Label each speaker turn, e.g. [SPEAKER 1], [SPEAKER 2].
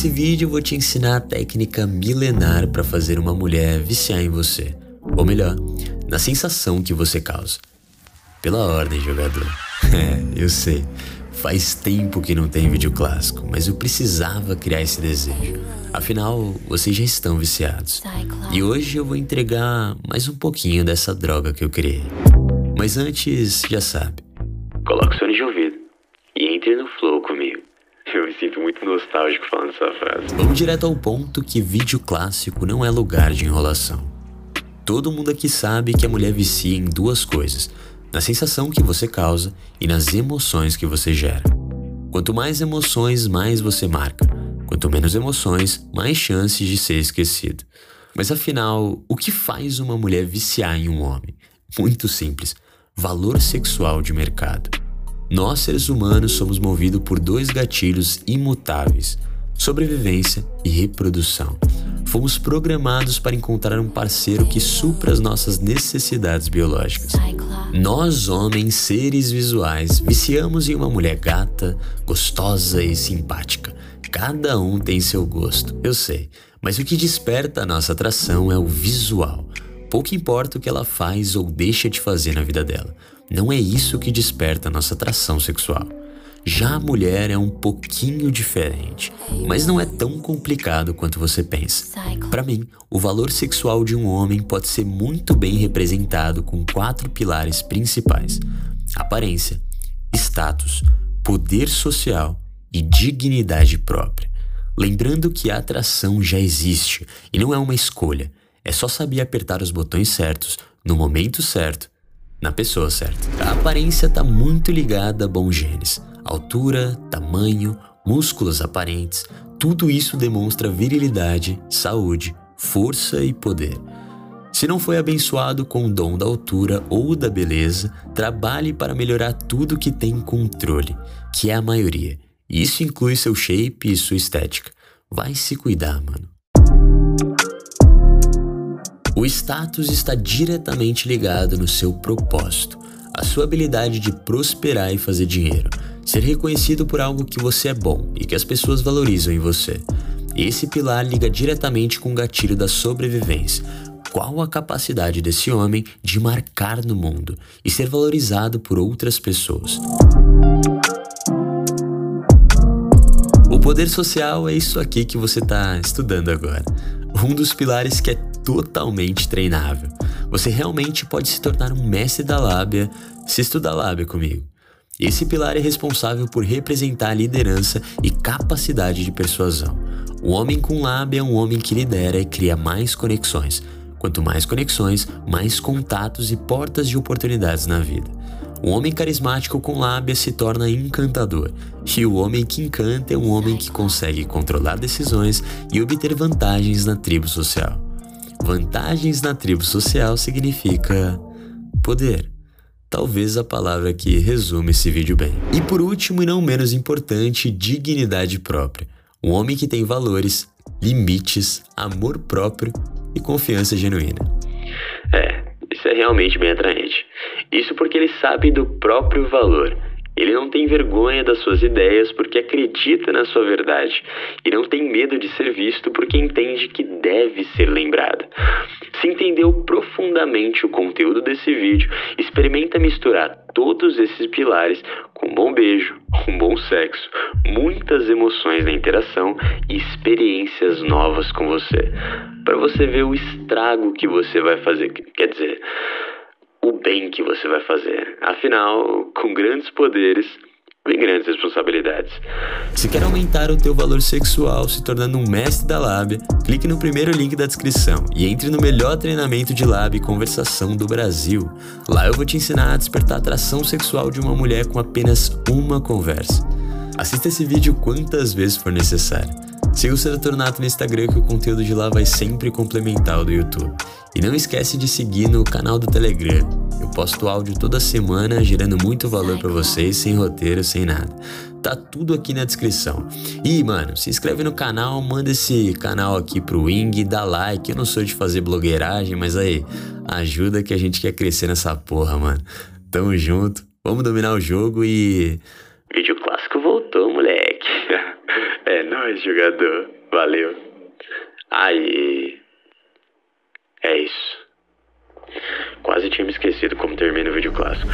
[SPEAKER 1] Nesse vídeo eu vou te ensinar a técnica milenar para fazer uma mulher viciar em você, ou melhor, na sensação que você causa. Pela ordem, jogador. É, eu sei. Faz tempo que não tem vídeo clássico, mas eu precisava criar esse desejo. Afinal, vocês já estão viciados. E hoje eu vou entregar mais um pouquinho dessa droga que eu criei. Mas antes, já sabe. Coloque o fone de ouvido e entre no flow comigo. Eu me sinto muito nostálgico falando essa frase. Vamos direto ao ponto que vídeo clássico não é lugar de enrolação. Todo mundo aqui sabe que a mulher vicia em duas coisas: na sensação que você causa e nas emoções que você gera. Quanto mais emoções, mais você marca. Quanto menos emoções, mais chances de ser esquecido. Mas afinal, o que faz uma mulher viciar em um homem? Muito simples: valor sexual de mercado. Nós, seres humanos, somos movidos por dois gatilhos imutáveis: sobrevivência e reprodução. Fomos programados para encontrar um parceiro que supra as nossas necessidades biológicas. Nós, homens, seres visuais, viciamos em uma mulher gata, gostosa e simpática. Cada um tem seu gosto, eu sei, mas o que desperta a nossa atração é o visual. Pouco importa o que ela faz ou deixa de fazer na vida dela. Não é isso que desperta nossa atração sexual. Já a mulher é um pouquinho diferente, mas não é tão complicado quanto você pensa. Para mim, o valor sexual de um homem pode ser muito bem representado com quatro pilares principais: aparência, status, poder social e dignidade própria. Lembrando que a atração já existe e não é uma escolha, é só saber apertar os botões certos, no momento certo na pessoa certa. A aparência está muito ligada a bons genes. Altura, tamanho, músculos aparentes, tudo isso demonstra virilidade, saúde, força e poder. Se não foi abençoado com o dom da altura ou da beleza, trabalhe para melhorar tudo que tem controle, que é a maioria. Isso inclui seu shape e sua estética. Vai se cuidar, mano. O status está diretamente ligado no seu propósito, a sua habilidade de prosperar e fazer dinheiro, ser reconhecido por algo que você é bom e que as pessoas valorizam em você. Esse pilar liga diretamente com o gatilho da sobrevivência. Qual a capacidade desse homem de marcar no mundo e ser valorizado por outras pessoas? O poder social é isso aqui que você está estudando agora. Um dos pilares que é totalmente treinável. Você realmente pode se tornar um mestre da lábia se estudar lábia comigo. Esse pilar é responsável por representar a liderança e capacidade de persuasão. O homem com lábia é um homem que lidera e cria mais conexões. Quanto mais conexões, mais contatos e portas de oportunidades na vida. O homem carismático com lábia se torna encantador, e o homem que encanta é um homem que consegue controlar decisões e obter vantagens na tribo social. Vantagens na tribo social significa poder. Talvez a palavra que resume esse vídeo bem. E por último e não menos importante, dignidade própria. Um homem que tem valores, limites, amor próprio e confiança genuína.
[SPEAKER 2] É, isso é realmente bem atraente. Isso porque ele sabe do próprio valor ele não tem vergonha das suas ideias porque acredita na sua verdade e não tem medo de ser visto porque entende que deve ser lembrado. Se entendeu profundamente o conteúdo desse vídeo, experimenta misturar todos esses pilares com um bom beijo, um bom sexo, muitas emoções na interação e experiências novas com você, para você ver o estrago que você vai fazer. Quer dizer, o bem que você vai fazer. Afinal, com grandes poderes vem grandes responsabilidades.
[SPEAKER 1] Se quer aumentar o teu valor sexual se tornando um mestre da lábia, clique no primeiro link da descrição e entre no melhor treinamento de lábia e conversação do Brasil. Lá eu vou te ensinar a despertar a atração sexual de uma mulher com apenas uma conversa. Assista esse vídeo quantas vezes for necessário. Siga o Serotonato no Instagram que o conteúdo de lá vai sempre complementar o do YouTube. E não esquece de seguir no canal do Telegram. Eu posto áudio toda semana, gerando muito valor para vocês, sem roteiro, sem nada. Tá tudo aqui na descrição. E, mano, se inscreve no canal, manda esse canal aqui pro Wing, dá like. Eu não sou de fazer blogueiragem, mas aí, ajuda que a gente quer crescer nessa porra, mano. Tamo junto, vamos dominar o jogo e.
[SPEAKER 2] Vídeo clássico voltou, moleque.
[SPEAKER 1] jogador. Valeu. Aí. É isso. Quase tinha me esquecido como termina o vídeo clássico.